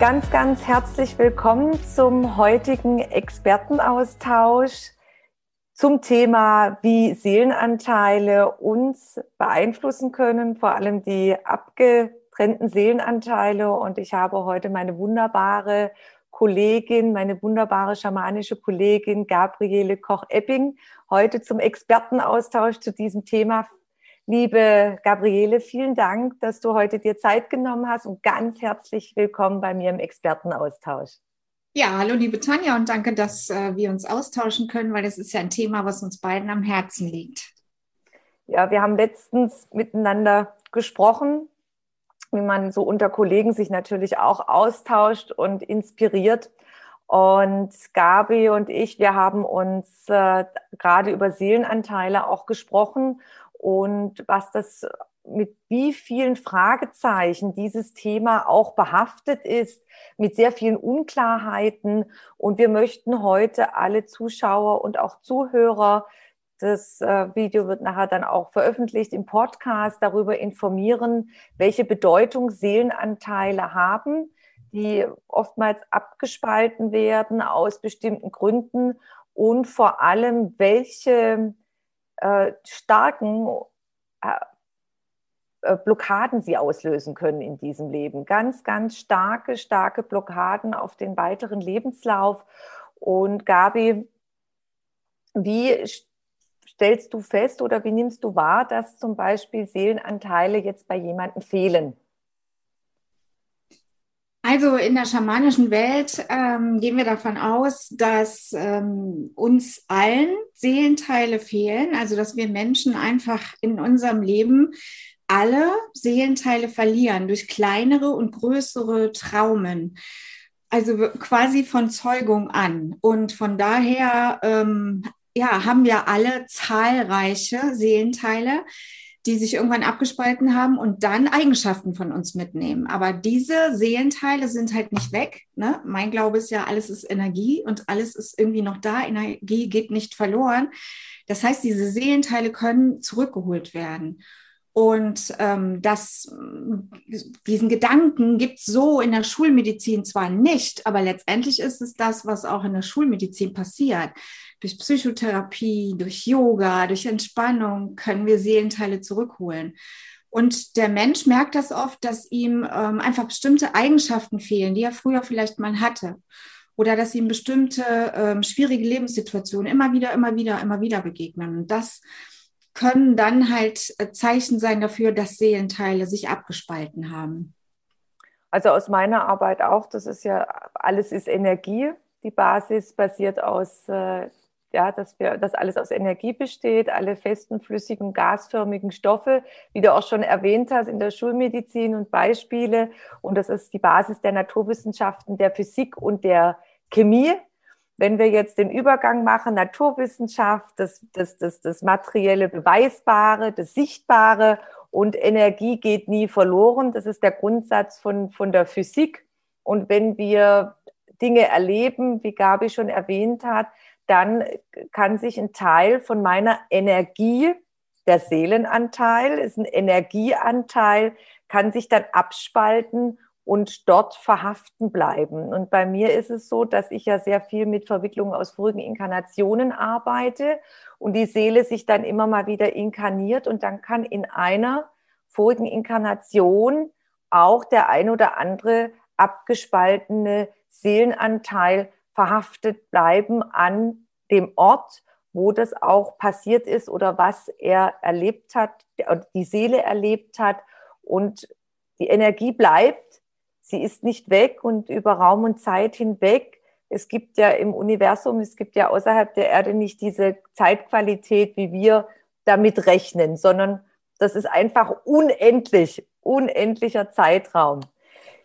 Ganz, ganz herzlich willkommen zum heutigen Expertenaustausch zum Thema, wie Seelenanteile uns beeinflussen können, vor allem die abgetrennten Seelenanteile. Und ich habe heute meine wunderbare Kollegin, meine wunderbare schamanische Kollegin Gabriele Koch-Epping heute zum Expertenaustausch zu diesem Thema Liebe Gabriele, vielen Dank, dass du heute dir Zeit genommen hast und ganz herzlich willkommen bei mir im Expertenaustausch. Ja, hallo liebe Tanja und danke, dass äh, wir uns austauschen können, weil das ist ja ein Thema, was uns beiden am Herzen liegt. Ja, wir haben letztens miteinander gesprochen, wie man so unter Kollegen sich natürlich auch austauscht und inspiriert. Und Gabi und ich, wir haben uns äh, gerade über Seelenanteile auch gesprochen und was das mit wie vielen Fragezeichen dieses Thema auch behaftet ist, mit sehr vielen Unklarheiten. Und wir möchten heute alle Zuschauer und auch Zuhörer, das äh, Video wird nachher dann auch veröffentlicht im Podcast, darüber informieren, welche Bedeutung Seelenanteile haben, die oftmals abgespalten werden aus bestimmten Gründen und vor allem, welche äh, starken äh, äh, Blockaden sie auslösen können in diesem Leben. Ganz, ganz starke, starke Blockaden auf den weiteren Lebenslauf. Und Gabi, wie stellst du fest oder wie nimmst du wahr, dass zum Beispiel Seelenanteile jetzt bei jemandem fehlen? Also in der schamanischen Welt ähm, gehen wir davon aus, dass ähm, uns allen Seelenteile fehlen, also dass wir Menschen einfach in unserem Leben alle Seelenteile verlieren durch kleinere und größere Traumen. Also quasi von Zeugung an. Und von daher ähm, ja, haben wir alle zahlreiche Seelenteile, die sich irgendwann abgespalten haben und dann Eigenschaften von uns mitnehmen. Aber diese Seelenteile sind halt nicht weg. Ne? Mein Glaube ist ja, alles ist Energie und alles ist irgendwie noch da. Energie geht nicht verloren. Das heißt, diese Seelenteile können zurückgeholt werden. Und ähm, das, diesen Gedanken gibt es so in der Schulmedizin zwar nicht, aber letztendlich ist es das, was auch in der Schulmedizin passiert. Durch Psychotherapie, durch Yoga, durch Entspannung können wir Seelenteile zurückholen. Und der Mensch merkt das oft, dass ihm ähm, einfach bestimmte Eigenschaften fehlen, die er früher vielleicht mal hatte. Oder dass ihm bestimmte ähm, schwierige Lebenssituationen immer wieder, immer wieder, immer wieder begegnen. Und das können dann halt äh, Zeichen sein dafür, dass Seelenteile sich abgespalten haben. Also aus meiner Arbeit auch, das ist ja, alles ist Energie. Die Basis basiert aus, äh, ja, dass wir, dass alles aus Energie besteht, alle festen, flüssigen, gasförmigen Stoffe, wie du auch schon erwähnt hast in der Schulmedizin und Beispiele. Und das ist die Basis der Naturwissenschaften, der Physik und der Chemie. Wenn wir jetzt den Übergang machen, Naturwissenschaft, das, das, das, das materielle Beweisbare, das Sichtbare und Energie geht nie verloren. Das ist der Grundsatz von, von der Physik. Und wenn wir Dinge erleben, wie Gabi schon erwähnt hat, dann kann sich ein Teil von meiner Energie, der Seelenanteil, ist ein Energieanteil, kann sich dann abspalten und dort verhaften bleiben. Und bei mir ist es so, dass ich ja sehr viel mit Verwicklungen aus vorigen Inkarnationen arbeite und die Seele sich dann immer mal wieder inkarniert und dann kann in einer vorigen Inkarnation auch der ein oder andere abgespaltene Seelenanteil verhaftet bleiben an dem Ort, wo das auch passiert ist oder was er erlebt hat, die Seele erlebt hat und die Energie bleibt, sie ist nicht weg und über Raum und Zeit hinweg. Es gibt ja im Universum, es gibt ja außerhalb der Erde nicht diese Zeitqualität, wie wir damit rechnen, sondern das ist einfach unendlich, unendlicher Zeitraum.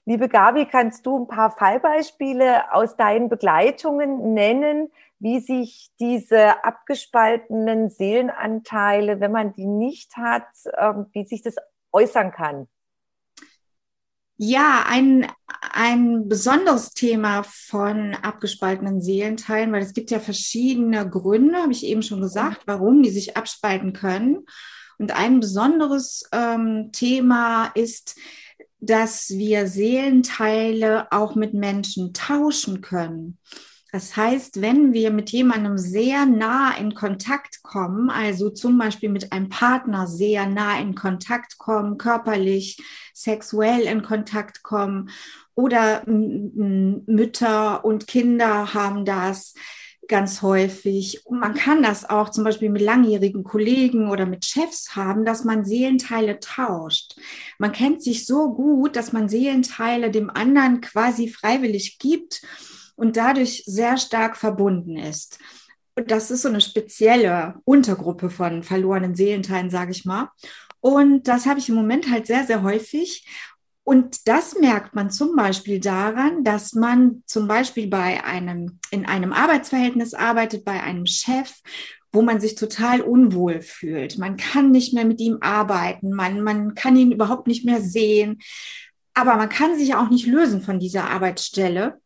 Liebe Gabi, kannst du ein paar Fallbeispiele aus deinen Begleitungen nennen, wie sich diese abgespaltenen Seelenanteile, wenn man die nicht hat, ähm, wie sich das äußern kann? Ja, ein, ein besonderes Thema von abgespaltenen Seelenteilen, weil es gibt ja verschiedene Gründe, habe ich eben schon gesagt, warum die sich abspalten können. Und ein besonderes ähm, Thema ist, dass wir Seelenteile auch mit Menschen tauschen können. Das heißt, wenn wir mit jemandem sehr nah in Kontakt kommen, also zum Beispiel mit einem Partner sehr nah in Kontakt kommen, körperlich, sexuell in Kontakt kommen oder Mütter und Kinder haben das ganz häufig. Und man kann das auch zum Beispiel mit langjährigen Kollegen oder mit Chefs haben, dass man Seelenteile tauscht. Man kennt sich so gut, dass man Seelenteile dem anderen quasi freiwillig gibt und dadurch sehr stark verbunden ist. Und das ist so eine spezielle Untergruppe von verlorenen Seelenteilen, sage ich mal. Und das habe ich im Moment halt sehr, sehr häufig. Und das merkt man zum Beispiel daran, dass man zum Beispiel bei einem, in einem Arbeitsverhältnis arbeitet, bei einem Chef, wo man sich total unwohl fühlt. Man kann nicht mehr mit ihm arbeiten, man, man kann ihn überhaupt nicht mehr sehen. Aber man kann sich auch nicht lösen von dieser Arbeitsstelle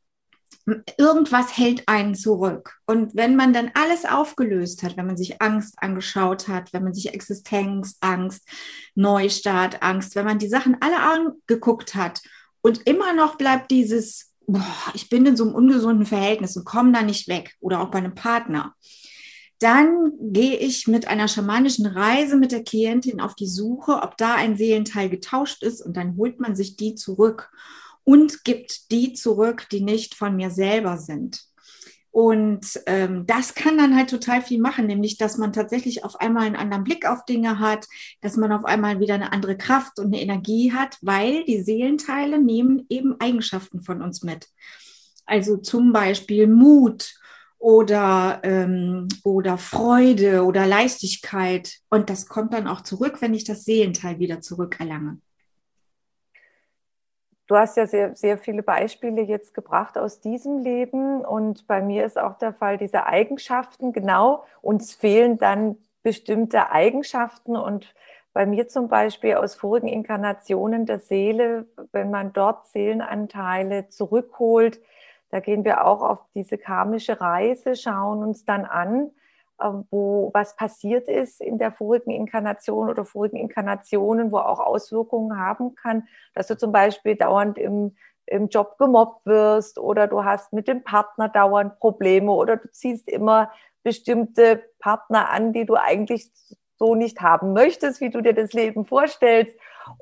irgendwas hält einen zurück. Und wenn man dann alles aufgelöst hat, wenn man sich Angst angeschaut hat, wenn man sich Existenzangst, Neustart, Angst, wenn man die Sachen alle angeguckt hat und immer noch bleibt dieses, boah, ich bin in so einem ungesunden Verhältnis und komme da nicht weg oder auch bei einem Partner, dann gehe ich mit einer schamanischen Reise mit der Klientin auf die Suche, ob da ein Seelenteil getauscht ist und dann holt man sich die zurück und gibt die zurück, die nicht von mir selber sind. Und ähm, das kann dann halt total viel machen, nämlich dass man tatsächlich auf einmal einen anderen Blick auf Dinge hat, dass man auf einmal wieder eine andere Kraft und eine Energie hat, weil die Seelenteile nehmen eben Eigenschaften von uns mit. Also zum Beispiel Mut oder, ähm, oder Freude oder Leichtigkeit. Und das kommt dann auch zurück, wenn ich das Seelenteil wieder zurückerlange. Du hast ja sehr, sehr viele Beispiele jetzt gebracht aus diesem Leben. Und bei mir ist auch der Fall diese Eigenschaften, genau, uns fehlen dann bestimmte Eigenschaften. Und bei mir zum Beispiel aus vorigen Inkarnationen der Seele, wenn man dort Seelenanteile zurückholt, da gehen wir auch auf diese karmische Reise, schauen uns dann an, wo was passiert ist in der vorigen Inkarnation oder vorigen Inkarnationen, wo auch Auswirkungen haben kann, dass du zum Beispiel dauernd im, im Job gemobbt wirst oder du hast mit dem Partner dauernd Probleme oder du ziehst immer bestimmte Partner an, die du eigentlich so nicht haben möchtest, wie du dir das Leben vorstellst.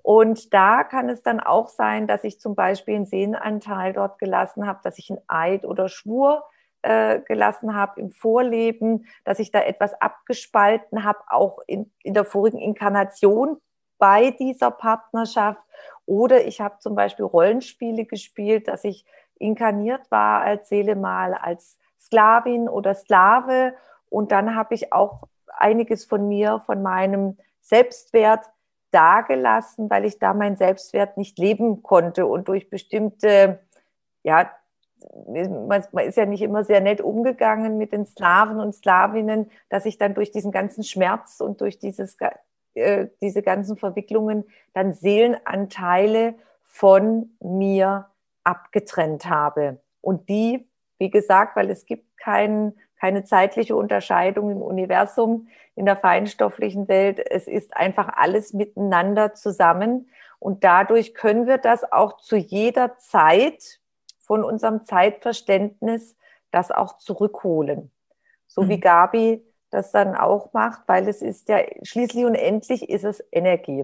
Und da kann es dann auch sein, dass ich zum Beispiel einen Sehnenanteil dort gelassen habe, dass ich einen Eid oder Schwur äh, gelassen habe im Vorleben, dass ich da etwas abgespalten habe, auch in, in der vorigen Inkarnation bei dieser Partnerschaft. Oder ich habe zum Beispiel Rollenspiele gespielt, dass ich inkarniert war als Seele mal als Sklavin oder Sklave. Und dann habe ich auch einiges von mir, von meinem Selbstwert dagelassen, weil ich da meinen Selbstwert nicht leben konnte und durch bestimmte ja, man, ist ja nicht immer sehr nett umgegangen mit den Slawen und Slawinnen, dass ich dann durch diesen ganzen Schmerz und durch dieses, äh, diese ganzen Verwicklungen dann Seelenanteile von mir abgetrennt habe. Und die, wie gesagt, weil es gibt kein, keine zeitliche Unterscheidung im Universum, in der feinstofflichen Welt, es ist einfach alles miteinander zusammen. Und dadurch können wir das auch zu jeder Zeit von unserem Zeitverständnis das auch zurückholen. So mhm. wie Gabi das dann auch macht, weil es ist ja schließlich und endlich ist es Energie.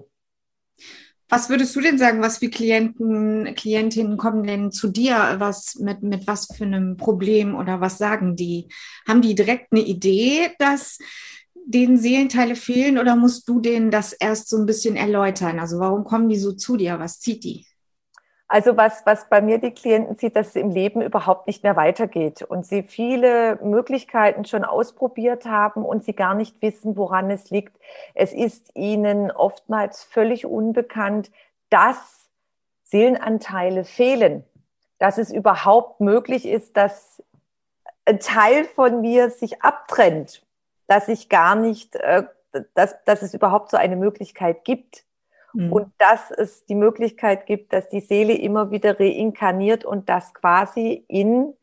Was würdest du denn sagen, was für Klienten, Klientinnen kommen denn zu dir, was mit, mit was für einem Problem oder was sagen die? Haben die direkt eine Idee, dass denen Seelenteile fehlen oder musst du denen das erst so ein bisschen erläutern? Also warum kommen die so zu dir? Was zieht die? Also was, was bei mir die Klienten sieht, dass es im Leben überhaupt nicht mehr weitergeht und sie viele Möglichkeiten schon ausprobiert haben und sie gar nicht wissen, woran es liegt. Es ist ihnen oftmals völlig unbekannt, dass Seelenanteile fehlen, dass es überhaupt möglich ist, dass ein Teil von mir sich abtrennt, dass ich gar nicht, äh, dass, dass es überhaupt so eine Möglichkeit gibt. Mhm. Und dass es die Möglichkeit gibt, dass die Seele immer wieder reinkarniert und das quasi in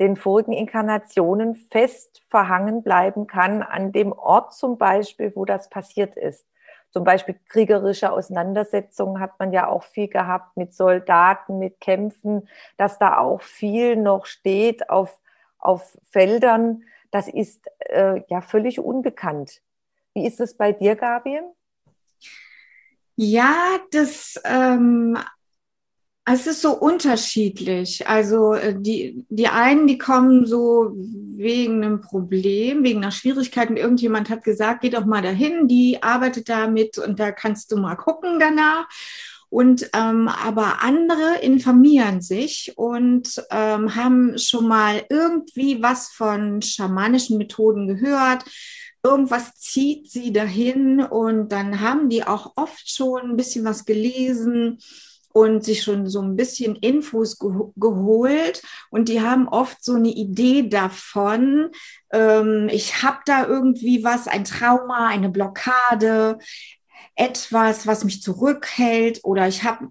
den vorigen Inkarnationen fest verhangen bleiben kann, an dem Ort zum Beispiel, wo das passiert ist. Zum Beispiel kriegerische Auseinandersetzungen hat man ja auch viel gehabt mit Soldaten, mit Kämpfen, dass da auch viel noch steht auf, auf Feldern. Das ist äh, ja völlig unbekannt. Wie ist es bei dir, Gabi? Ja, das ähm, es ist so unterschiedlich. Also äh, die, die einen, die kommen so wegen einem Problem, wegen einer Schwierigkeit und irgendjemand hat gesagt, geh doch mal dahin, die arbeitet damit und da kannst du mal gucken danach. Und ähm, aber andere informieren sich und ähm, haben schon mal irgendwie was von schamanischen Methoden gehört. Irgendwas zieht sie dahin und dann haben die auch oft schon ein bisschen was gelesen und sich schon so ein bisschen Infos ge geholt und die haben oft so eine Idee davon, ähm, ich habe da irgendwie was, ein Trauma, eine Blockade, etwas, was mich zurückhält oder ich habe,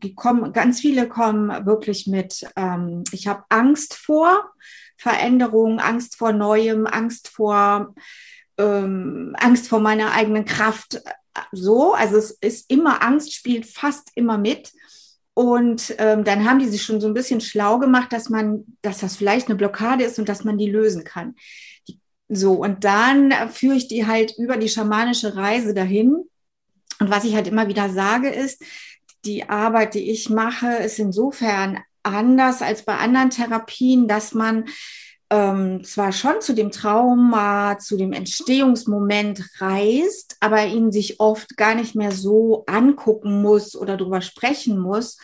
ganz viele kommen wirklich mit, ähm, ich habe Angst vor Veränderung, Angst vor Neuem, Angst vor ähm, Angst vor meiner eigenen Kraft. So, also es ist immer Angst, spielt fast immer mit. Und ähm, dann haben die sich schon so ein bisschen schlau gemacht, dass man, dass das vielleicht eine Blockade ist und dass man die lösen kann. Die, so, und dann führe ich die halt über die schamanische Reise dahin. Und was ich halt immer wieder sage, ist, die Arbeit, die ich mache, ist insofern anders als bei anderen Therapien, dass man ähm, zwar schon zu dem Trauma, zu dem Entstehungsmoment reist, aber ihn sich oft gar nicht mehr so angucken muss oder darüber sprechen muss,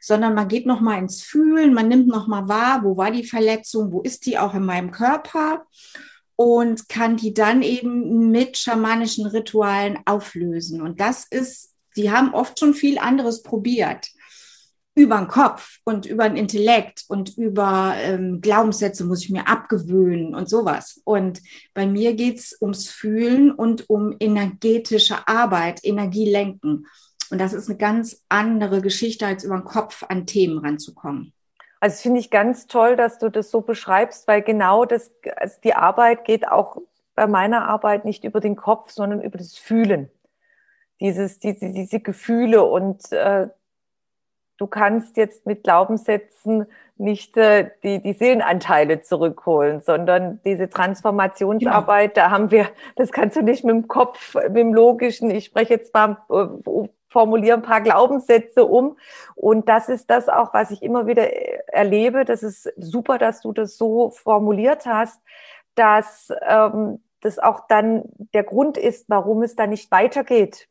sondern man geht noch mal ins Fühlen, man nimmt noch mal wahr, wo war die Verletzung, wo ist die auch in meinem Körper und kann die dann eben mit schamanischen Ritualen auflösen. Und das ist, die haben oft schon viel anderes probiert über den Kopf und über den Intellekt und über ähm, Glaubenssätze muss ich mir abgewöhnen und sowas. Und bei mir geht's ums Fühlen und um energetische Arbeit, Energie lenken. Und das ist eine ganz andere Geschichte, als über den Kopf an Themen ranzukommen. Also finde ich ganz toll, dass du das so beschreibst, weil genau das, also die Arbeit geht auch bei meiner Arbeit nicht über den Kopf, sondern über das Fühlen. Dieses, diese, diese Gefühle und äh, du kannst jetzt mit Glaubenssätzen nicht äh, die, die Seelenanteile zurückholen, sondern diese Transformationsarbeit, ja. da haben wir, das kannst du nicht mit dem Kopf, mit dem Logischen, ich spreche jetzt mal, äh, formuliere ein paar Glaubenssätze um. Und das ist das auch, was ich immer wieder erlebe. Das ist super, dass du das so formuliert hast, dass ähm, das auch dann der Grund ist, warum es da nicht weitergeht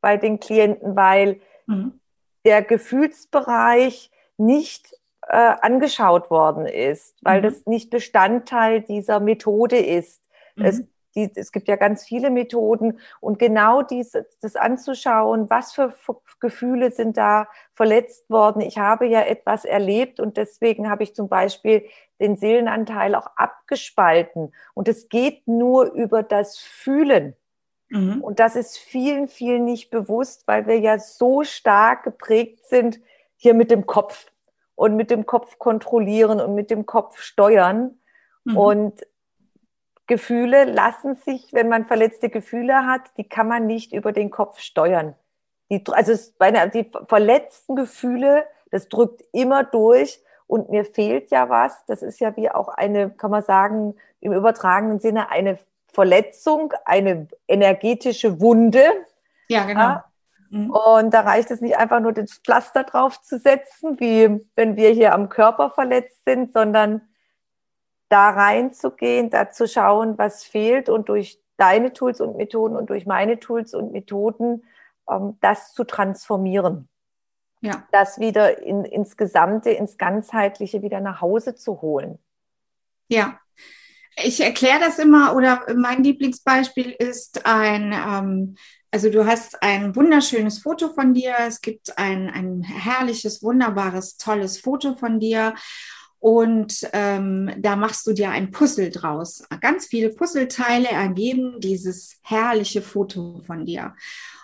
bei den Klienten, weil mhm der Gefühlsbereich nicht äh, angeschaut worden ist, weil mhm. das nicht Bestandteil dieser Methode ist. Mhm. Es, die, es gibt ja ganz viele Methoden und genau dies, das anzuschauen, was für Gefühle sind da verletzt worden. Ich habe ja etwas erlebt und deswegen habe ich zum Beispiel den Seelenanteil auch abgespalten. Und es geht nur über das Fühlen. Mhm. Und das ist vielen, vielen nicht bewusst, weil wir ja so stark geprägt sind hier mit dem Kopf und mit dem Kopf kontrollieren und mit dem Kopf steuern. Mhm. Und Gefühle lassen sich, wenn man verletzte Gefühle hat, die kann man nicht über den Kopf steuern. Die, also meine, die verletzten Gefühle, das drückt immer durch und mir fehlt ja was. Das ist ja wie auch eine, kann man sagen, im übertragenen Sinne eine Verletzung, eine energetische Wunde. Ja, genau. Ja? Mhm. Und da reicht es nicht einfach nur das Pflaster drauf zu setzen, wie wenn wir hier am Körper verletzt sind, sondern da reinzugehen, da zu schauen, was fehlt und durch deine Tools und Methoden und durch meine Tools und Methoden ähm, das zu transformieren. Ja. Das wieder in, ins Gesamte, ins Ganzheitliche wieder nach Hause zu holen. Ja, Ich erkläre das immer oder mein Lieblingsbeispiel ist ein, ähm, also du hast ein wunderschönes Foto von dir, es gibt ein, ein herrliches, wunderbares, tolles Foto von dir und ähm, da machst du dir ein Puzzle draus. Ganz viele Puzzleteile ergeben dieses herrliche Foto von dir.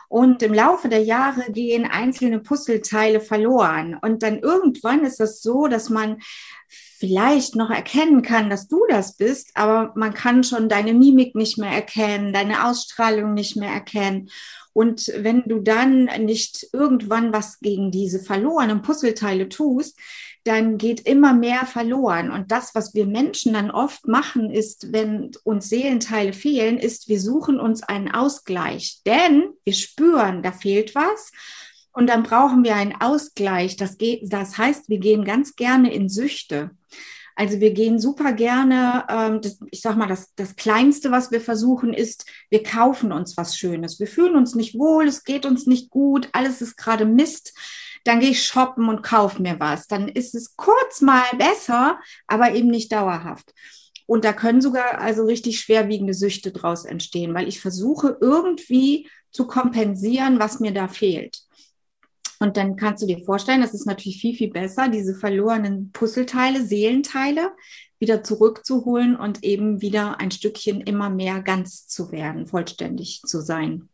Und im Laufe der Jahre gehen einzelne Puzzleteile verloren. Und dann irgendwann ist es so, dass man vielleicht noch erkennen kann, dass du das bist, aber man kann schon deine Mimik nicht mehr erkennen, deine Ausstrahlung nicht mehr erkennen. Und wenn du dann nicht irgendwann was gegen diese verlorenen Puzzleteile tust, dann geht immer mehr verloren. Und das, was wir Menschen dann oft machen, ist, wenn uns Seelenteile fehlen, ist, wir suchen uns einen Ausgleich. Denn wir spüren, da fehlt was. Und dann brauchen wir einen Ausgleich. Das, geht, das heißt, wir gehen ganz gerne in Süchte. Also wir gehen super gerne, ähm, das, ich sag mal, das, das Kleinste, was wir versuchen, ist, wir kaufen uns was Schönes. Wir fühlen uns nicht wohl, es geht uns nicht gut, alles ist gerade Mist. Dann gehe ich shoppen und kaufe mir was. Dann ist es kurz mal besser, aber eben nicht dauerhaft. Und da können sogar also richtig schwerwiegende Süchte draus entstehen, weil ich versuche irgendwie zu kompensieren, was mir da fehlt. Und dann kannst du dir vorstellen, das ist natürlich viel, viel besser, diese verlorenen Puzzleteile, Seelenteile wieder zurückzuholen und eben wieder ein Stückchen immer mehr ganz zu werden, vollständig zu sein.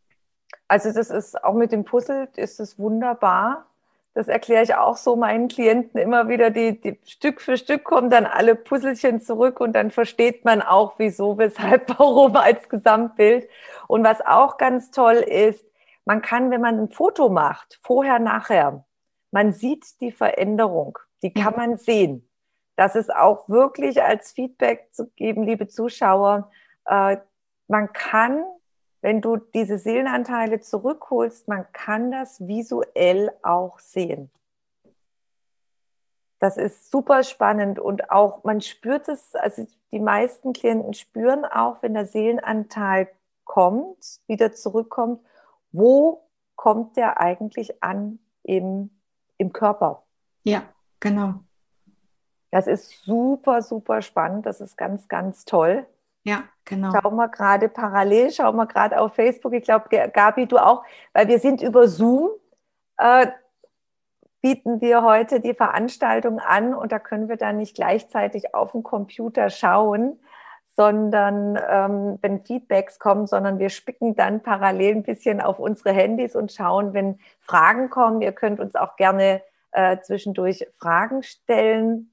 Also das ist auch mit dem Puzzle ist es wunderbar. Das erkläre ich auch so meinen Klienten immer wieder. Die, die Stück für Stück kommen dann alle Puzzlechen zurück und dann versteht man auch, wieso, weshalb, warum als Gesamtbild. Und was auch ganz toll ist, man kann, wenn man ein Foto macht, vorher, nachher, man sieht die Veränderung, die kann man sehen. Das ist auch wirklich als Feedback zu geben, liebe Zuschauer. Äh, man kann, wenn du diese Seelenanteile zurückholst, man kann das visuell auch sehen. Das ist super spannend und auch man spürt es, also die meisten Klienten spüren auch, wenn der Seelenanteil kommt, wieder zurückkommt wo kommt der eigentlich an im, im Körper? Ja, genau. Das ist super, super spannend. Das ist ganz, ganz toll. Ja, genau. Schauen wir gerade parallel, schauen wir gerade auf Facebook. Ich glaube, Gabi, du auch, weil wir sind über Zoom, äh, bieten wir heute die Veranstaltung an und da können wir dann nicht gleichzeitig auf dem Computer schauen sondern ähm, wenn Feedbacks kommen, sondern wir spicken dann parallel ein bisschen auf unsere Handys und schauen, wenn Fragen kommen. Ihr könnt uns auch gerne äh, zwischendurch Fragen stellen.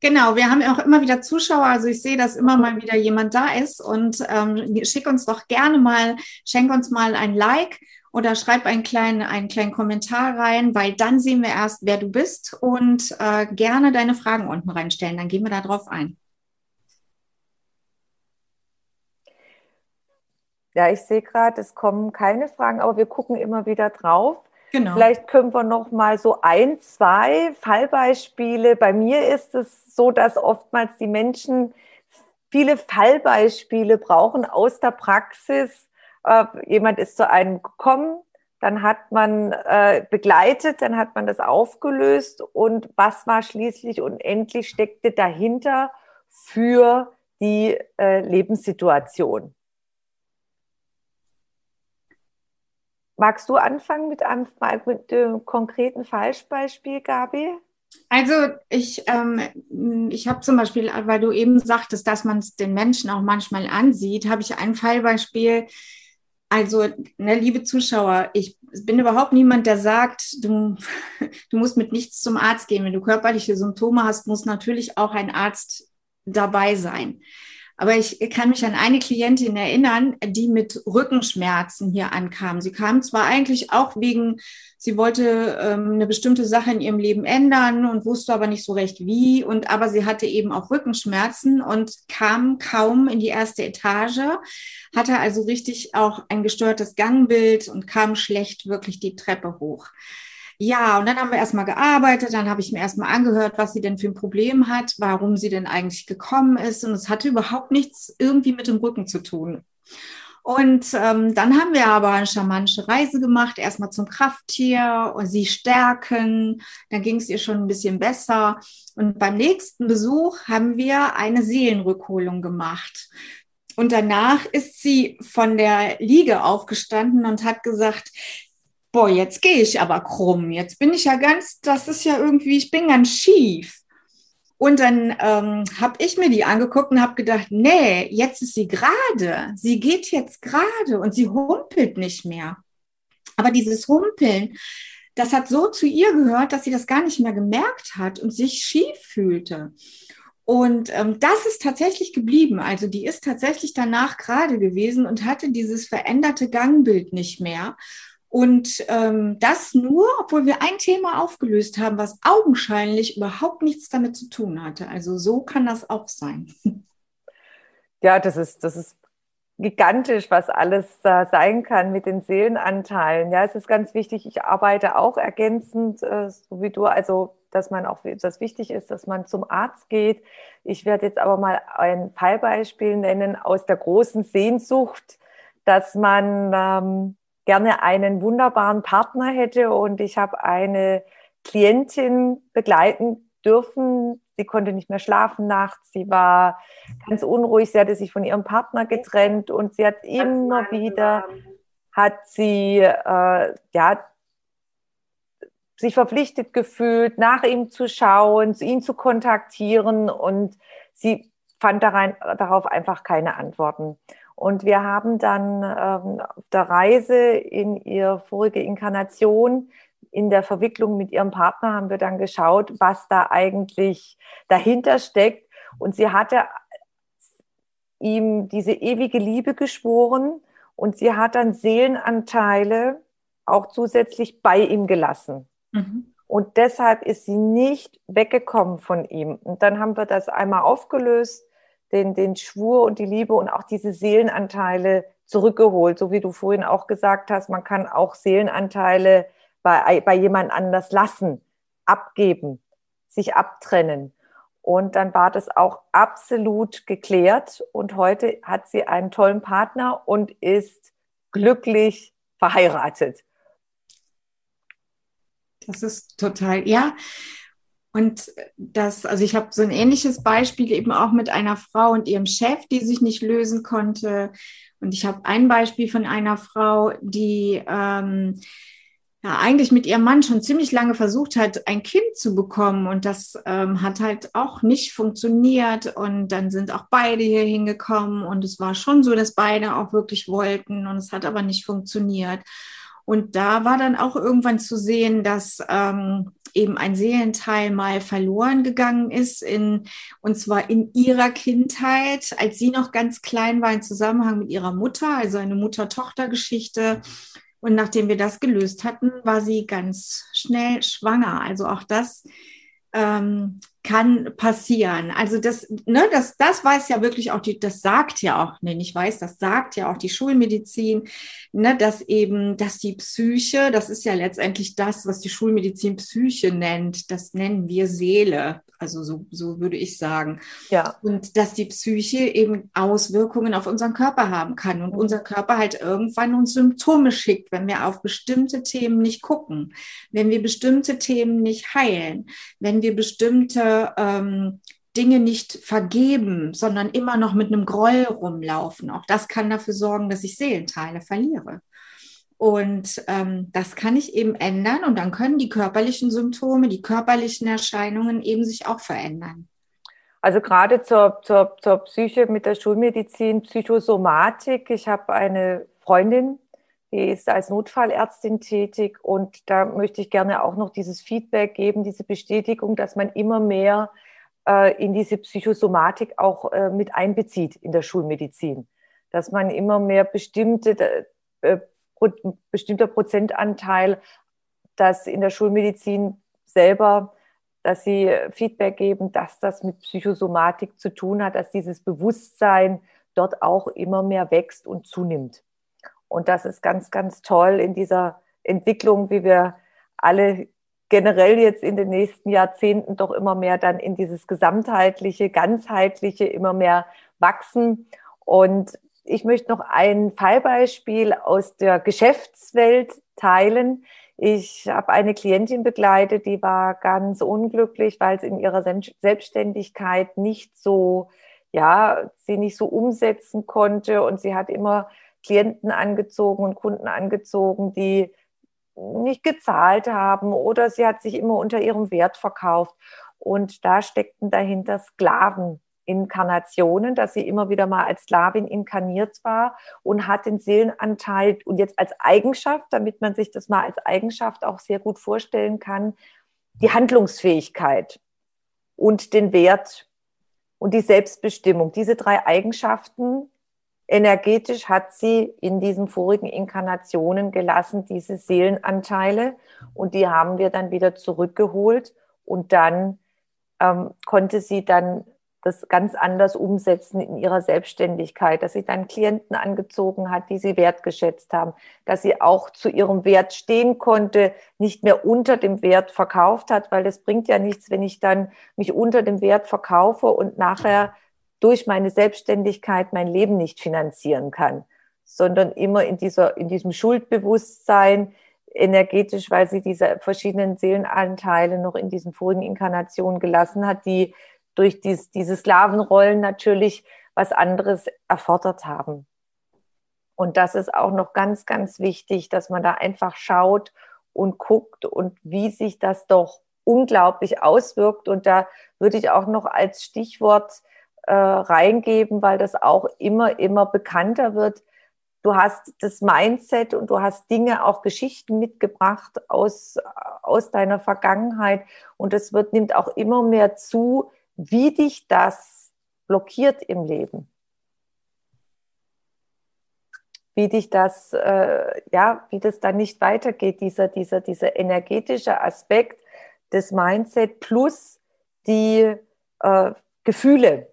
Genau, wir haben auch immer wieder Zuschauer. Also ich sehe, dass immer mal wieder jemand da ist und ähm, schick uns doch gerne mal, schenk uns mal ein Like oder schreib einen kleinen, einen kleinen Kommentar rein, weil dann sehen wir erst, wer du bist und äh, gerne deine Fragen unten reinstellen. Dann gehen wir da drauf ein. Ja, ich sehe gerade, es kommen keine Fragen, aber wir gucken immer wieder drauf. Genau. Vielleicht können wir noch mal so ein, zwei Fallbeispiele. Bei mir ist es so, dass oftmals die Menschen viele Fallbeispiele brauchen aus der Praxis. Äh, jemand ist zu einem gekommen, dann hat man äh, begleitet, dann hat man das aufgelöst und was war schließlich und endlich steckte dahinter für die äh, Lebenssituation. Magst du anfangen mit einem mit dem konkreten Fallbeispiel, Gabi? Also ich, ähm, ich habe zum Beispiel, weil du eben sagtest, dass man es den Menschen auch manchmal ansieht, habe ich ein Fallbeispiel. Also, ne, liebe Zuschauer, ich bin überhaupt niemand, der sagt, du, du musst mit nichts zum Arzt gehen. Wenn du körperliche Symptome hast, muss natürlich auch ein Arzt dabei sein. Aber ich kann mich an eine Klientin erinnern, die mit Rückenschmerzen hier ankam. Sie kam zwar eigentlich auch wegen, sie wollte ähm, eine bestimmte Sache in ihrem Leben ändern und wusste aber nicht so recht wie. Und aber sie hatte eben auch Rückenschmerzen und kam kaum in die erste Etage, hatte also richtig auch ein gestörtes Gangbild und kam schlecht wirklich die Treppe hoch. Ja, und dann haben wir erstmal gearbeitet, dann habe ich mir erstmal angehört, was sie denn für ein Problem hat, warum sie denn eigentlich gekommen ist. Und es hatte überhaupt nichts irgendwie mit dem Rücken zu tun. Und ähm, dann haben wir aber eine schamanische Reise gemacht, erstmal zum Krafttier und sie stärken. Dann ging es ihr schon ein bisschen besser. Und beim nächsten Besuch haben wir eine Seelenrückholung gemacht. Und danach ist sie von der Liege aufgestanden und hat gesagt, boah, jetzt gehe ich aber krumm. Jetzt bin ich ja ganz, das ist ja irgendwie, ich bin ganz schief. Und dann ähm, habe ich mir die angeguckt und habe gedacht, nee, jetzt ist sie gerade. Sie geht jetzt gerade und sie humpelt nicht mehr. Aber dieses Humpeln, das hat so zu ihr gehört, dass sie das gar nicht mehr gemerkt hat und sich schief fühlte. Und ähm, das ist tatsächlich geblieben. Also die ist tatsächlich danach gerade gewesen und hatte dieses veränderte Gangbild nicht mehr. Und ähm, das nur, obwohl wir ein Thema aufgelöst haben, was augenscheinlich überhaupt nichts damit zu tun hatte. Also so kann das auch sein. Ja, das ist, das ist gigantisch, was alles äh, sein kann mit den Seelenanteilen. Ja, es ist ganz wichtig. Ich arbeite auch ergänzend, äh, so wie du, also dass man auch, dass wichtig ist, dass man zum Arzt geht. Ich werde jetzt aber mal ein Fallbeispiel nennen aus der großen Sehnsucht, dass man ähm, gerne einen wunderbaren Partner hätte und ich habe eine Klientin begleiten dürfen. Sie konnte nicht mehr schlafen nachts. Sie war ganz unruhig. Sie hatte sich von ihrem Partner getrennt und sie hat immer wieder hat sie äh, ja sich verpflichtet gefühlt, nach ihm zu schauen, ihn zu kontaktieren und sie fand darein, darauf einfach keine Antworten. Und wir haben dann ähm, auf der Reise in ihre vorige Inkarnation, in der Verwicklung mit ihrem Partner, haben wir dann geschaut, was da eigentlich dahinter steckt. Und sie hatte ihm diese ewige Liebe geschworen und sie hat dann Seelenanteile auch zusätzlich bei ihm gelassen. Mhm. Und deshalb ist sie nicht weggekommen von ihm. Und dann haben wir das einmal aufgelöst den, den Schwur und die Liebe und auch diese Seelenanteile zurückgeholt. So wie du vorhin auch gesagt hast, man kann auch Seelenanteile bei, bei jemand anders lassen, abgeben, sich abtrennen. Und dann war das auch absolut geklärt. Und heute hat sie einen tollen Partner und ist glücklich verheiratet. Das ist total, ja. Und das, also ich habe so ein ähnliches Beispiel eben auch mit einer Frau und ihrem Chef, die sich nicht lösen konnte. Und ich habe ein Beispiel von einer Frau, die ähm, ja, eigentlich mit ihrem Mann schon ziemlich lange versucht hat, ein Kind zu bekommen. Und das ähm, hat halt auch nicht funktioniert. Und dann sind auch beide hier hingekommen. Und es war schon so, dass beide auch wirklich wollten. Und es hat aber nicht funktioniert. Und da war dann auch irgendwann zu sehen, dass ähm, eben ein Seelenteil mal verloren gegangen ist, in, und zwar in ihrer Kindheit, als sie noch ganz klein war, im Zusammenhang mit ihrer Mutter, also eine Mutter-Tochter-Geschichte. Und nachdem wir das gelöst hatten, war sie ganz schnell schwanger. Also auch das ähm, kann passieren. Also das, ne, das, das weiß ja wirklich auch die, das sagt ja auch, ne, ich weiß, das sagt ja auch die Schulmedizin, ne, dass eben, dass die Psyche, das ist ja letztendlich das, was die Schulmedizin Psyche nennt, das nennen wir Seele. Also so, so würde ich sagen. Ja. Und dass die Psyche eben Auswirkungen auf unseren Körper haben kann und unser Körper halt irgendwann uns Symptome schickt, wenn wir auf bestimmte Themen nicht gucken, wenn wir bestimmte Themen nicht heilen, wenn wir bestimmte ähm, Dinge nicht vergeben, sondern immer noch mit einem Groll rumlaufen. Auch das kann dafür sorgen, dass ich Seelenteile verliere. Und ähm, das kann ich eben ändern und dann können die körperlichen Symptome, die körperlichen Erscheinungen eben sich auch verändern. Also gerade zur, zur, zur Psyche mit der Schulmedizin, Psychosomatik. Ich habe eine Freundin, die ist als Notfallärztin tätig und da möchte ich gerne auch noch dieses Feedback geben, diese Bestätigung, dass man immer mehr äh, in diese Psychosomatik auch äh, mit einbezieht in der Schulmedizin. Dass man immer mehr bestimmte äh, bestimmter Prozentanteil, dass in der Schulmedizin selber, dass sie Feedback geben, dass das mit Psychosomatik zu tun hat, dass dieses Bewusstsein dort auch immer mehr wächst und zunimmt. Und das ist ganz, ganz toll in dieser Entwicklung, wie wir alle generell jetzt in den nächsten Jahrzehnten doch immer mehr dann in dieses gesamtheitliche, ganzheitliche immer mehr wachsen. Und ich möchte noch ein Fallbeispiel aus der Geschäftswelt teilen. Ich habe eine Klientin begleitet, die war ganz unglücklich, weil es in ihrer Selbstständigkeit nicht so, ja, sie nicht so umsetzen konnte und sie hat immer Klienten angezogen und Kunden angezogen, die nicht gezahlt haben oder sie hat sich immer unter ihrem Wert verkauft. Und da steckten dahinter Sklaven Inkarnationen, dass sie immer wieder mal als Sklavin inkarniert war und hat den Seelenanteil und jetzt als Eigenschaft, damit man sich das mal als Eigenschaft auch sehr gut vorstellen kann, die Handlungsfähigkeit und den Wert und die Selbstbestimmung. Diese drei Eigenschaften energetisch hat sie in diesen vorigen Inkarnationen gelassen, diese Seelenanteile. Und die haben wir dann wieder zurückgeholt. Und dann ähm, konnte sie dann das ganz anders umsetzen in ihrer Selbstständigkeit, dass sie dann Klienten angezogen hat, die sie wertgeschätzt haben, dass sie auch zu ihrem Wert stehen konnte, nicht mehr unter dem Wert verkauft hat, weil das bringt ja nichts, wenn ich dann mich unter dem Wert verkaufe und nachher durch meine Selbstständigkeit mein Leben nicht finanzieren kann, sondern immer in dieser, in diesem Schuldbewusstsein, energetisch, weil sie diese verschiedenen Seelenanteile noch in diesen vorigen Inkarnationen gelassen hat, die durch dies, diese Sklavenrollen natürlich was anderes erfordert haben. Und das ist auch noch ganz, ganz wichtig, dass man da einfach schaut und guckt und wie sich das doch unglaublich auswirkt. Und da würde ich auch noch als Stichwort äh, reingeben, weil das auch immer, immer bekannter wird. Du hast das Mindset und du hast Dinge, auch Geschichten mitgebracht aus, aus deiner Vergangenheit. Und es wird, nimmt auch immer mehr zu, wie dich das blockiert im Leben. Wie dich das, äh, ja, wie das dann nicht weitergeht, dieser, dieser, dieser energetische Aspekt des Mindset plus die äh, Gefühle,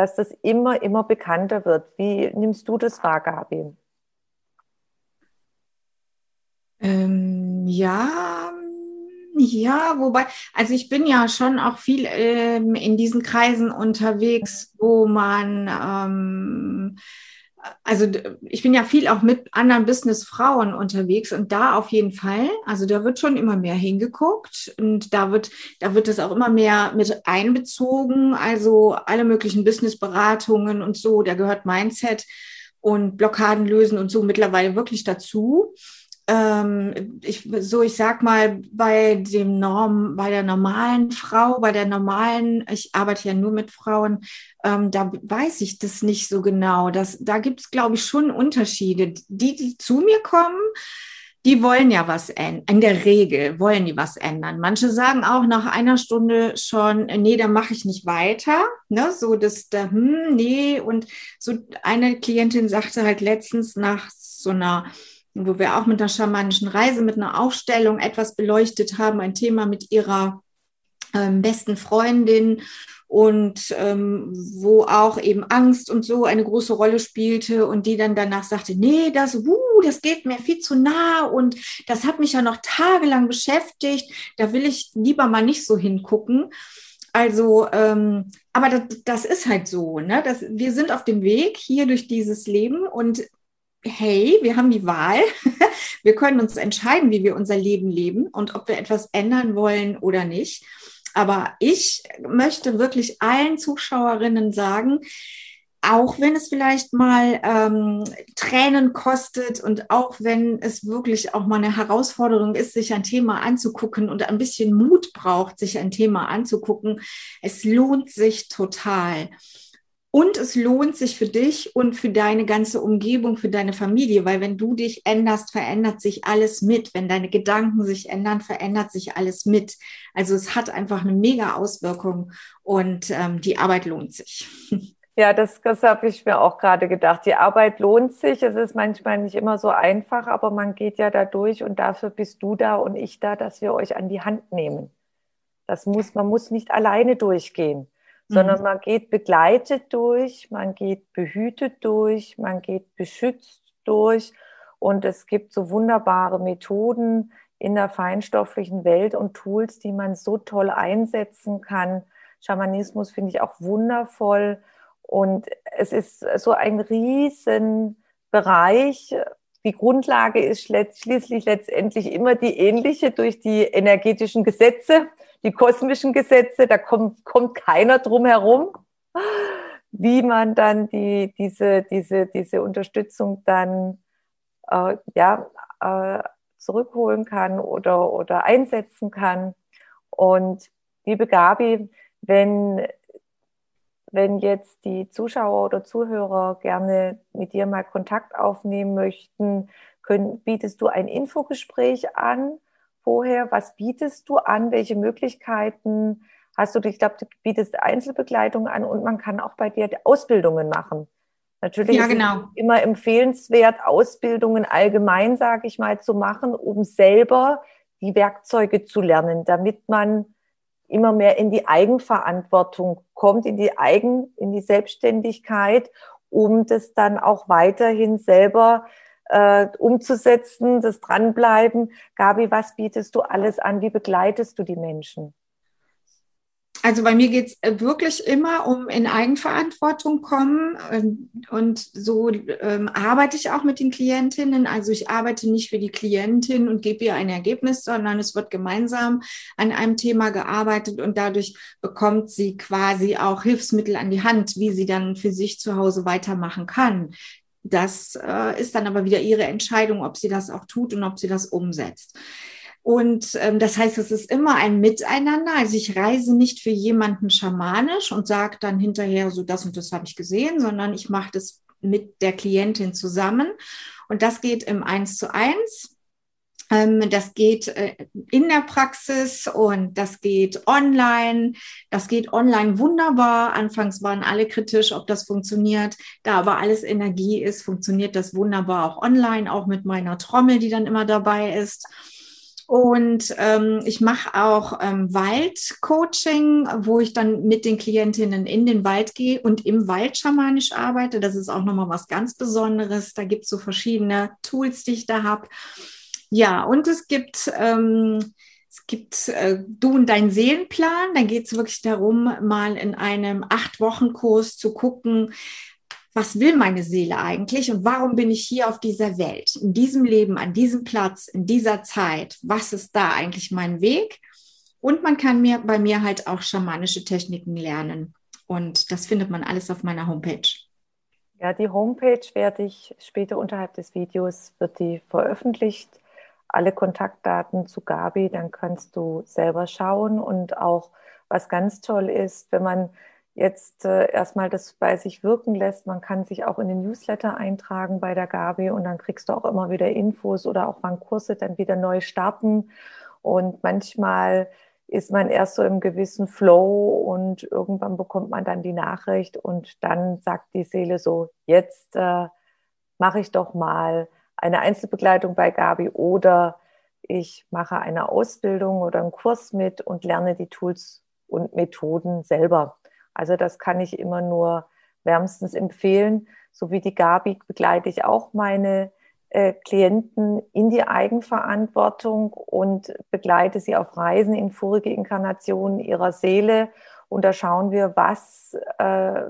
dass das immer, immer bekannter wird. Wie nimmst du das wahr, Gabi? Ähm, ja, ja, wobei, also ich bin ja schon auch viel ähm, in diesen Kreisen unterwegs, wo man, ähm, also ich bin ja viel auch mit anderen Businessfrauen unterwegs und da auf jeden Fall, also da wird schon immer mehr hingeguckt und da wird, da wird es auch immer mehr mit einbezogen, also alle möglichen Businessberatungen und so, da gehört Mindset und Blockaden lösen und so mittlerweile wirklich dazu ich, so ich sag mal, bei dem Norm, bei der normalen Frau, bei der normalen, ich arbeite ja nur mit Frauen, ähm, da weiß ich das nicht so genau. Das, da gibt es, glaube ich, schon Unterschiede. Die, die zu mir kommen, die wollen ja was ändern. In der Regel wollen die was ändern. Manche sagen auch nach einer Stunde schon, nee, da mache ich nicht weiter. Ne? So das, da, hm, nee. Und so eine Klientin sagte halt letztens nach so einer wo wir auch mit einer schamanischen Reise, mit einer Aufstellung etwas beleuchtet haben, ein Thema mit ihrer ähm, besten Freundin und ähm, wo auch eben Angst und so eine große Rolle spielte und die dann danach sagte, nee, das, uh, das geht mir viel zu nah und das hat mich ja noch tagelang beschäftigt, da will ich lieber mal nicht so hingucken. Also, ähm, aber das, das ist halt so, ne? Das, wir sind auf dem Weg hier durch dieses Leben und hey, wir haben die Wahl. Wir können uns entscheiden, wie wir unser Leben leben und ob wir etwas ändern wollen oder nicht. Aber ich möchte wirklich allen Zuschauerinnen sagen, auch wenn es vielleicht mal ähm, Tränen kostet und auch wenn es wirklich auch mal eine Herausforderung ist, sich ein Thema anzugucken und ein bisschen Mut braucht, sich ein Thema anzugucken, es lohnt sich total. Und es lohnt sich für dich und für deine ganze Umgebung, für deine Familie, weil wenn du dich änderst, verändert sich alles mit. Wenn deine Gedanken sich ändern, verändert sich alles mit. Also es hat einfach eine mega Auswirkung und ähm, die Arbeit lohnt sich. Ja, das, das habe ich mir auch gerade gedacht. Die Arbeit lohnt sich. Es ist manchmal nicht immer so einfach, aber man geht ja da durch und dafür bist du da und ich da, dass wir euch an die Hand nehmen. Das muss, man muss nicht alleine durchgehen sondern mhm. man geht begleitet durch, man geht behütet durch, man geht beschützt durch. Und es gibt so wunderbare Methoden in der feinstofflichen Welt und Tools, die man so toll einsetzen kann. Schamanismus finde ich auch wundervoll. Und es ist so ein Riesenbereich. Die Grundlage ist schließlich letztendlich immer die ähnliche durch die energetischen Gesetze, die kosmischen Gesetze. Da kommt, kommt keiner drum herum, wie man dann die, diese, diese, diese Unterstützung dann äh, ja, äh, zurückholen kann oder, oder einsetzen kann. Und liebe Gabi, wenn, wenn jetzt die Zuschauer oder Zuhörer gerne mit dir mal Kontakt aufnehmen möchten, können, bietest du ein Infogespräch an vorher? Was bietest du an? Welche Möglichkeiten hast du? Ich glaube, du bietest Einzelbegleitung an und man kann auch bei dir Ausbildungen machen. Natürlich ja, genau. ist es immer empfehlenswert, Ausbildungen allgemein, sage ich mal, zu machen, um selber die Werkzeuge zu lernen, damit man immer mehr in die Eigenverantwortung kommt, in die Eigen, in die Selbstständigkeit, um das dann auch weiterhin selber äh, umzusetzen, das Dranbleiben. Gabi, was bietest du alles an? Wie begleitest du die Menschen? Also bei mir geht es äh, wirklich immer um in Eigenverantwortung kommen ähm, und so ähm, arbeite ich auch mit den Klientinnen. Also ich arbeite nicht für die Klientin und gebe ihr ein Ergebnis, sondern es wird gemeinsam an einem Thema gearbeitet und dadurch bekommt sie quasi auch Hilfsmittel an die Hand, wie sie dann für sich zu Hause weitermachen kann. Das äh, ist dann aber wieder ihre Entscheidung, ob sie das auch tut und ob sie das umsetzt. Und ähm, das heißt, es ist immer ein Miteinander. Also ich reise nicht für jemanden schamanisch und sage dann hinterher, so das und das habe ich gesehen, sondern ich mache das mit der Klientin zusammen. Und das geht im Eins zu eins. Ähm, das geht äh, in der Praxis und das geht online. Das geht online wunderbar. Anfangs waren alle kritisch, ob das funktioniert. Da aber alles Energie ist, funktioniert das wunderbar auch online, auch mit meiner Trommel, die dann immer dabei ist. Und ähm, ich mache auch ähm, Waldcoaching, wo ich dann mit den Klientinnen in den Wald gehe und im Wald schamanisch arbeite. Das ist auch nochmal was ganz Besonderes. Da gibt es so verschiedene Tools, die ich da habe. Ja, und es gibt, ähm, es gibt äh, Du und dein Seelenplan. Da geht es wirklich darum, mal in einem Acht-Wochen-Kurs zu gucken, was will meine Seele eigentlich und warum bin ich hier auf dieser Welt, in diesem Leben, an diesem Platz, in dieser Zeit, was ist da eigentlich mein Weg? Und man kann mir bei mir halt auch schamanische Techniken lernen. Und das findet man alles auf meiner Homepage. Ja, die Homepage werde ich später unterhalb des Videos, wird die veröffentlicht. Alle Kontaktdaten zu Gabi, dann kannst du selber schauen. Und auch was ganz toll ist, wenn man jetzt äh, erstmal das bei sich wirken lässt. Man kann sich auch in den Newsletter eintragen bei der Gabi und dann kriegst du auch immer wieder Infos oder auch wann Kurse dann wieder neu starten. Und manchmal ist man erst so im gewissen Flow und irgendwann bekommt man dann die Nachricht und dann sagt die Seele so, jetzt äh, mache ich doch mal eine Einzelbegleitung bei Gabi oder ich mache eine Ausbildung oder einen Kurs mit und lerne die Tools und Methoden selber. Also das kann ich immer nur wärmstens empfehlen. So wie die Gabi begleite ich auch meine äh, Klienten in die Eigenverantwortung und begleite sie auf Reisen in vorige Inkarnationen ihrer Seele. Und da schauen wir, was äh,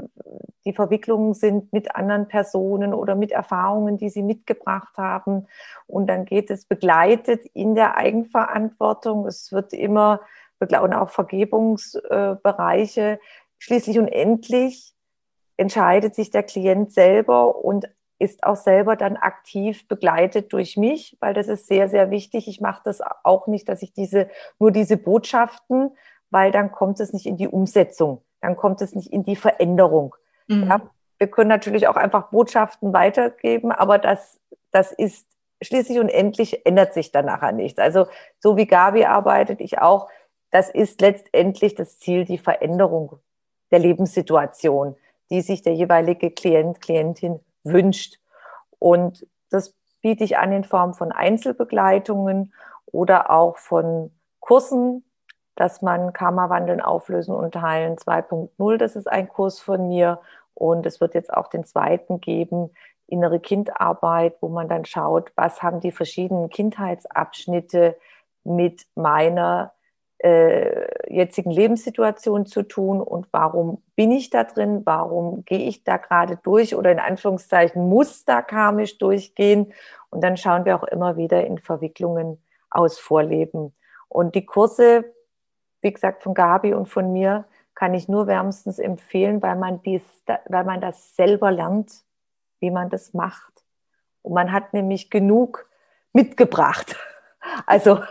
die Verwicklungen sind mit anderen Personen oder mit Erfahrungen, die sie mitgebracht haben. Und dann geht es begleitet in der Eigenverantwortung. Es wird immer und auch Vergebungsbereiche schließlich und endlich entscheidet sich der Klient selber und ist auch selber dann aktiv begleitet durch mich, weil das ist sehr, sehr wichtig. Ich mache das auch nicht, dass ich diese, nur diese Botschaften, weil dann kommt es nicht in die Umsetzung, dann kommt es nicht in die Veränderung. Mhm. Ja, wir können natürlich auch einfach Botschaften weitergeben, aber das, das ist schließlich und endlich ändert sich dann nachher nichts. Also so wie Gabi arbeitet, ich auch, das ist letztendlich das Ziel, die Veränderung der Lebenssituation, die sich der jeweilige Klient, Klientin wünscht. Und das biete ich an in Form von Einzelbegleitungen oder auch von Kursen, dass man Karma wandeln, auflösen und heilen 2.0. Das ist ein Kurs von mir. Und es wird jetzt auch den zweiten geben, innere Kindarbeit, wo man dann schaut, was haben die verschiedenen Kindheitsabschnitte mit meiner äh, jetzigen Lebenssituation zu tun und warum bin ich da drin, warum gehe ich da gerade durch oder in Anführungszeichen muss da karmisch durchgehen. Und dann schauen wir auch immer wieder in Verwicklungen aus Vorleben. Und die Kurse, wie gesagt, von Gabi und von mir kann ich nur wärmstens empfehlen, weil man, dies, weil man das selber lernt, wie man das macht. Und man hat nämlich genug mitgebracht. Also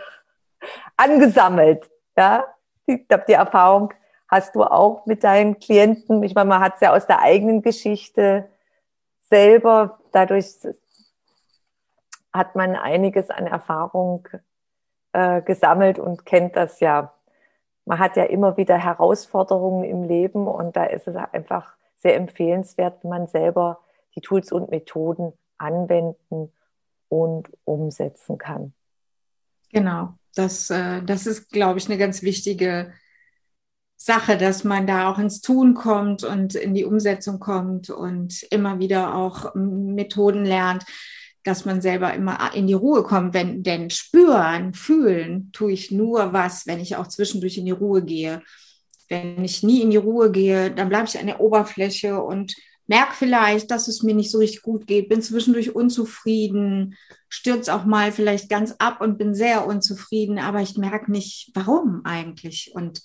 angesammelt. Ja, ich glaube, die Erfahrung hast du auch mit deinen Klienten. Ich meine, man hat es ja aus der eigenen Geschichte selber. Dadurch hat man einiges an Erfahrung äh, gesammelt und kennt das ja. Man hat ja immer wieder Herausforderungen im Leben und da ist es einfach sehr empfehlenswert, wenn man selber die Tools und Methoden anwenden und umsetzen kann. Genau, das, äh, das ist, glaube ich, eine ganz wichtige Sache, dass man da auch ins Tun kommt und in die Umsetzung kommt und immer wieder auch Methoden lernt, dass man selber immer in die Ruhe kommt. Wenn, denn spüren, fühlen tue ich nur was, wenn ich auch zwischendurch in die Ruhe gehe. Wenn ich nie in die Ruhe gehe, dann bleibe ich an der Oberfläche und merke vielleicht, dass es mir nicht so richtig gut geht, bin zwischendurch unzufrieden, stürze auch mal vielleicht ganz ab und bin sehr unzufrieden, aber ich merke nicht, warum eigentlich. Und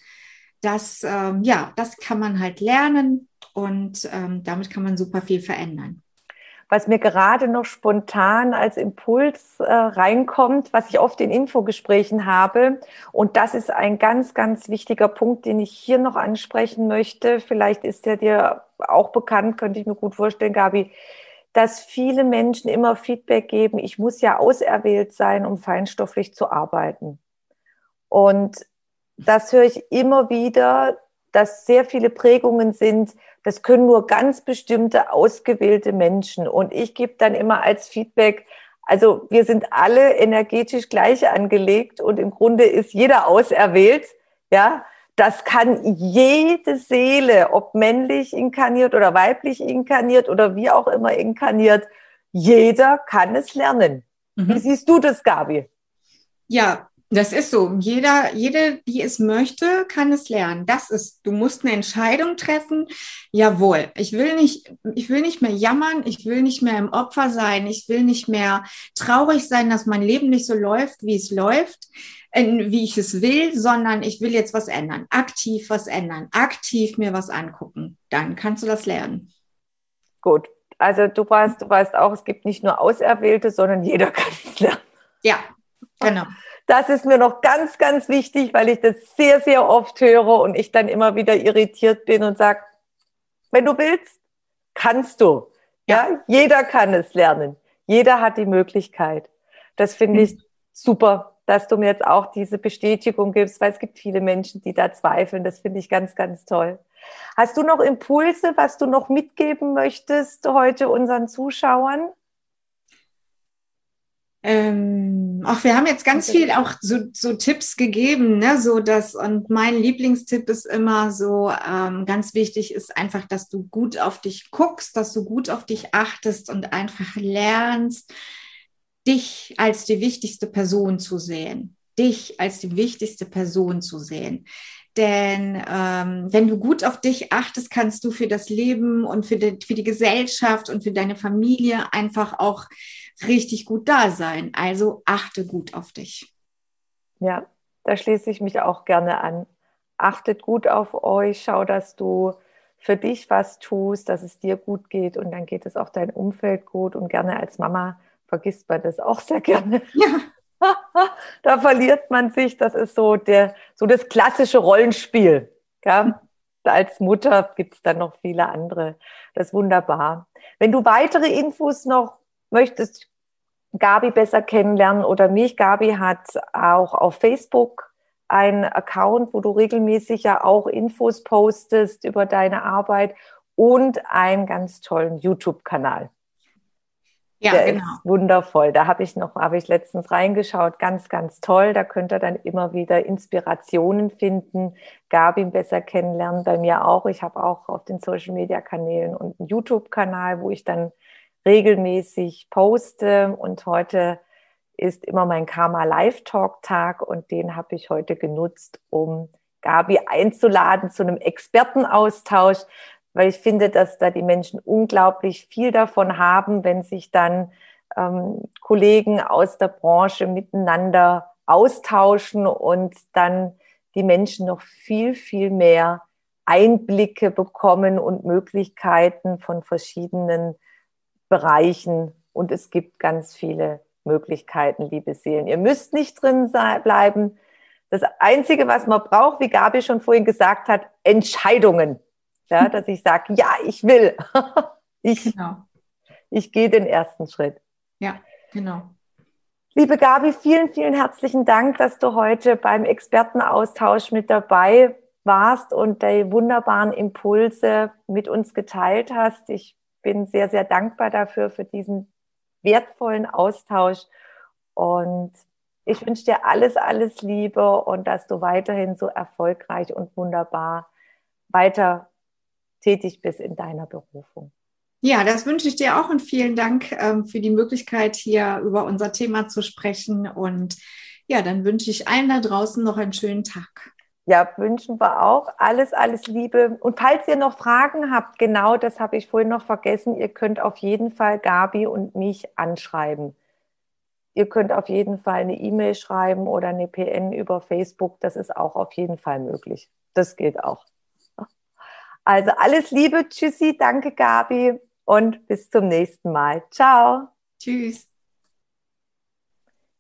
das, ähm, ja, das kann man halt lernen und ähm, damit kann man super viel verändern was mir gerade noch spontan als Impuls äh, reinkommt, was ich oft in Infogesprächen habe. Und das ist ein ganz, ganz wichtiger Punkt, den ich hier noch ansprechen möchte. Vielleicht ist der dir auch bekannt, könnte ich mir gut vorstellen, Gabi, dass viele Menschen immer Feedback geben, ich muss ja auserwählt sein, um feinstofflich zu arbeiten. Und das höre ich immer wieder, dass sehr viele Prägungen sind, das können nur ganz bestimmte ausgewählte Menschen. Und ich gebe dann immer als Feedback, also wir sind alle energetisch gleich angelegt und im Grunde ist jeder auserwählt. Ja, das kann jede Seele, ob männlich inkarniert oder weiblich inkarniert oder wie auch immer inkarniert, jeder kann es lernen. Mhm. Wie siehst du das, Gabi? Ja, das ist so. Jeder, jede, die es möchte, kann es lernen. Das ist, du musst eine Entscheidung treffen. Jawohl. Ich will nicht, ich will nicht mehr jammern. Ich will nicht mehr im Opfer sein. Ich will nicht mehr traurig sein, dass mein Leben nicht so läuft, wie es läuft, wie ich es will, sondern ich will jetzt was ändern. Aktiv was ändern. Aktiv mir was angucken. Dann kannst du das lernen. Gut. Also du weißt, du weißt auch, es gibt nicht nur Auserwählte, sondern jeder kann es lernen. Ja, genau. Das ist mir noch ganz, ganz wichtig, weil ich das sehr, sehr oft höre und ich dann immer wieder irritiert bin und sage, wenn du willst, kannst du. Ja, ja jeder kann es lernen. Jeder hat die Möglichkeit. Das finde ich super, dass du mir jetzt auch diese Bestätigung gibst, weil es gibt viele Menschen, die da zweifeln. Das finde ich ganz, ganz toll. Hast du noch Impulse, was du noch mitgeben möchtest heute unseren Zuschauern? Ähm, ach, wir haben jetzt ganz viel auch so, so Tipps gegeben, ne? So das und mein Lieblingstipp ist immer so ähm, ganz wichtig ist einfach, dass du gut auf dich guckst, dass du gut auf dich achtest und einfach lernst, dich als die wichtigste Person zu sehen, dich als die wichtigste Person zu sehen. Denn ähm, wenn du gut auf dich achtest, kannst du für das Leben und für die, für die Gesellschaft und für deine Familie einfach auch richtig gut da sein. Also achte gut auf dich. Ja, da schließe ich mich auch gerne an. Achtet gut auf euch, schau, dass du für dich was tust, dass es dir gut geht und dann geht es auch dein Umfeld gut und gerne als Mama vergisst man das auch sehr gerne. Ja. da verliert man sich, das ist so, der, so das klassische Rollenspiel. Ja? Als Mutter gibt es dann noch viele andere. Das ist wunderbar. Wenn du weitere Infos noch möchtest Gabi besser kennenlernen oder mich, Gabi hat auch auf Facebook einen Account, wo du regelmäßig ja auch Infos postest über deine Arbeit und einen ganz tollen YouTube-Kanal. Ja, Der genau. Ist wundervoll. Da habe ich noch, habe ich letztens reingeschaut. Ganz, ganz toll. Da könnt ihr dann immer wieder Inspirationen finden. Gabi besser kennenlernen. Bei mir auch. Ich habe auch auf den Social Media Kanälen und einen YouTube-Kanal, wo ich dann regelmäßig poste. Und heute ist immer mein Karma Live Talk Tag und den habe ich heute genutzt, um Gabi einzuladen zu einem Expertenaustausch, weil ich finde, dass da die Menschen unglaublich viel davon haben, wenn sich dann ähm, Kollegen aus der Branche miteinander austauschen und dann die Menschen noch viel, viel mehr Einblicke bekommen und Möglichkeiten von verschiedenen Bereichen. Und es gibt ganz viele Möglichkeiten, liebe Seelen. Ihr müsst nicht drin bleiben. Das Einzige, was man braucht, wie Gabi schon vorhin gesagt hat, Entscheidungen. Ja, dass ich sage, ja, ich will. ich, genau. ich gehe den ersten Schritt. Ja, genau. Liebe Gabi, vielen, vielen herzlichen Dank, dass du heute beim Expertenaustausch mit dabei warst und die wunderbaren Impulse mit uns geteilt hast. Ich bin sehr, sehr dankbar dafür, für diesen wertvollen Austausch. Und ich wünsche dir alles, alles Liebe und dass du weiterhin so erfolgreich und wunderbar weiter tätig bist in deiner Berufung. Ja, das wünsche ich dir auch und vielen Dank ähm, für die Möglichkeit, hier über unser Thema zu sprechen. Und ja, dann wünsche ich allen da draußen noch einen schönen Tag. Ja, wünschen wir auch. Alles, alles Liebe. Und falls ihr noch Fragen habt, genau das habe ich vorhin noch vergessen, ihr könnt auf jeden Fall Gabi und mich anschreiben. Ihr könnt auf jeden Fall eine E-Mail schreiben oder eine PN über Facebook. Das ist auch auf jeden Fall möglich. Das geht auch. Also alles Liebe. Tschüssi. Danke, Gabi und bis zum nächsten Mal. Ciao. Tschüss.